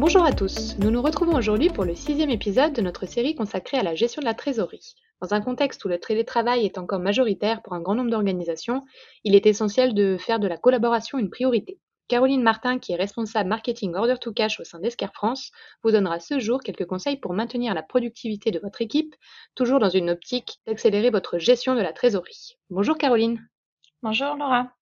Bonjour à tous, nous nous retrouvons aujourd'hui pour le sixième épisode de notre série consacrée à la gestion de la trésorerie. Dans un contexte où le télétravail est encore majoritaire pour un grand nombre d'organisations, il est essentiel de faire de la collaboration une priorité. Caroline Martin, qui est responsable marketing Order to Cash au sein d'Esquire France, vous donnera ce jour quelques conseils pour maintenir la productivité de votre équipe, toujours dans une optique d'accélérer votre gestion de la trésorerie. Bonjour Caroline. Bonjour Laura.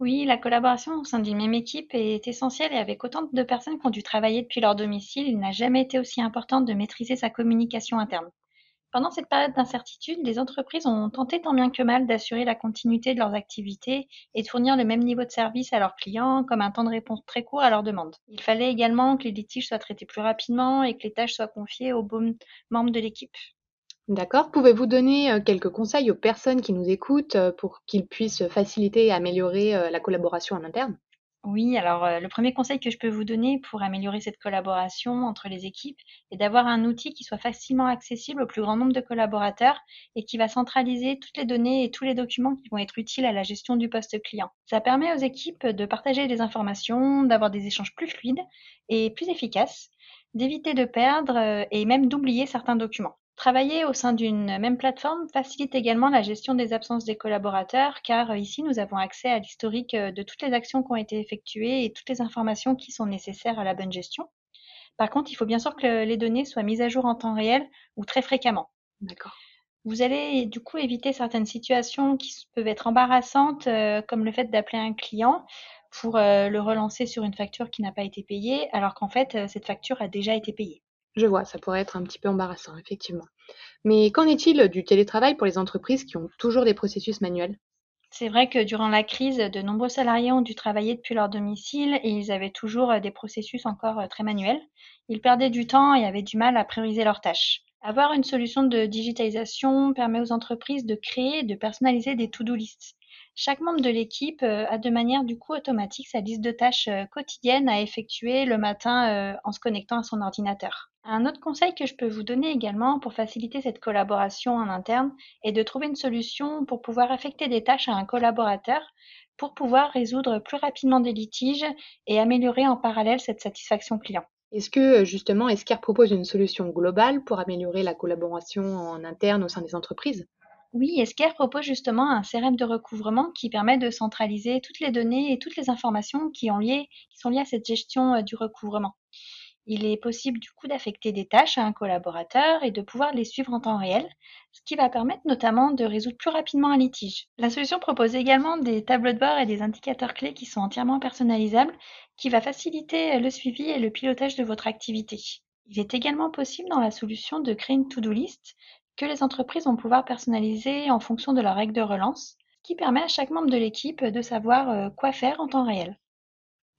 Oui, la collaboration au sein d'une même équipe est essentielle et avec autant de personnes qui ont dû travailler depuis leur domicile, il n'a jamais été aussi important de maîtriser sa communication interne. Pendant cette période d'incertitude, les entreprises ont tenté tant bien que mal d'assurer la continuité de leurs activités et de fournir le même niveau de service à leurs clients, comme un temps de réponse très court à leurs demandes. Il fallait également que les litiges soient traités plus rapidement et que les tâches soient confiées aux bons membres de l'équipe. D'accord. Pouvez-vous donner euh, quelques conseils aux personnes qui nous écoutent euh, pour qu'ils puissent faciliter et améliorer euh, la collaboration en interne? Oui, alors le premier conseil que je peux vous donner pour améliorer cette collaboration entre les équipes est d'avoir un outil qui soit facilement accessible au plus grand nombre de collaborateurs et qui va centraliser toutes les données et tous les documents qui vont être utiles à la gestion du poste client. Ça permet aux équipes de partager des informations, d'avoir des échanges plus fluides et plus efficaces, d'éviter de perdre et même d'oublier certains documents. Travailler au sein d'une même plateforme facilite également la gestion des absences des collaborateurs car euh, ici nous avons accès à l'historique euh, de toutes les actions qui ont été effectuées et toutes les informations qui sont nécessaires à la bonne gestion. Par contre, il faut bien sûr que les données soient mises à jour en temps réel ou très fréquemment. D'accord. Vous allez du coup éviter certaines situations qui peuvent être embarrassantes, euh, comme le fait d'appeler un client pour le relancer sur une facture qui n'a pas été payée, alors qu'en fait cette facture a déjà été payée. Je vois, ça pourrait être un petit peu embarrassant, effectivement. Mais qu'en est-il du télétravail pour les entreprises qui ont toujours des processus manuels? C'est vrai que durant la crise, de nombreux salariés ont dû travailler depuis leur domicile et ils avaient toujours euh, des processus encore euh, très manuels. Ils perdaient du temps et avaient du mal à prioriser leurs tâches. Avoir une solution de digitalisation permet aux entreprises de créer et de personnaliser des to-do lists. Chaque membre de l'équipe euh, a de manière du coup automatique sa liste de tâches quotidiennes à effectuer le matin en se connectant à son ordinateur. Un autre conseil que je peux vous donner également pour faciliter cette collaboration en interne est de trouver une solution pour pouvoir affecter des tâches à un collaborateur pour pouvoir résoudre plus rapidement des litiges et améliorer en parallèle cette satisfaction client. Est-ce que justement Esquire propose une solution globale pour améliorer la collaboration en interne au sein des entreprises? Oui, Esquire propose justement un CRM de recouvrement qui permet de centraliser toutes les données et toutes les informations qui, qui sont liées à cette gestion euh, du recouvrement. Il est possible du coup d'affecter des tâches à un collaborateur et de pouvoir les suivre en temps réel, ce qui va permettre notamment de résoudre plus rapidement un litige. La solution propose également des tableaux de bord et des indicateurs clés qui sont entièrement personnalisables, qui va faciliter le suivi et le pilotage de votre activité. Il est également possible dans la solution de créer une to-do list que les entreprises vont pouvoir personnaliser en fonction de leurs règles de relance, ce qui permet à chaque membre de l'équipe de savoir euh, quoi faire en temps réel.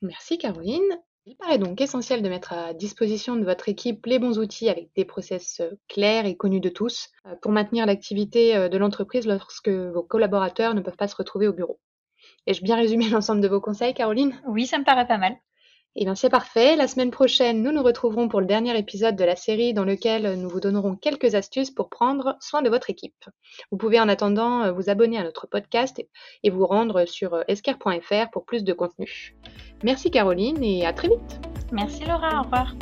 Merci Caroline. Il paraît donc essentiel de mettre à disposition de votre équipe les bons outils avec des process euh, clairs et connus de tous euh, pour maintenir l'activité euh, de l'entreprise lorsque vos collaborateurs ne peuvent pas se retrouver au bureau. Ai-je bien résumé l'ensemble de vos conseils, Caroline? Oui, ça me paraît pas mal. Eh bien, c'est parfait. La semaine prochaine, nous nous retrouverons pour le dernier épisode de la série dans lequel nous vous donnerons quelques astuces pour prendre soin de votre équipe. Vous pouvez en attendant euh, vous abonner à notre podcast et vous rendre sur euh, esquire.fr pour plus de contenu. Merci Caroline et à très vite. Merci Laura, au revoir.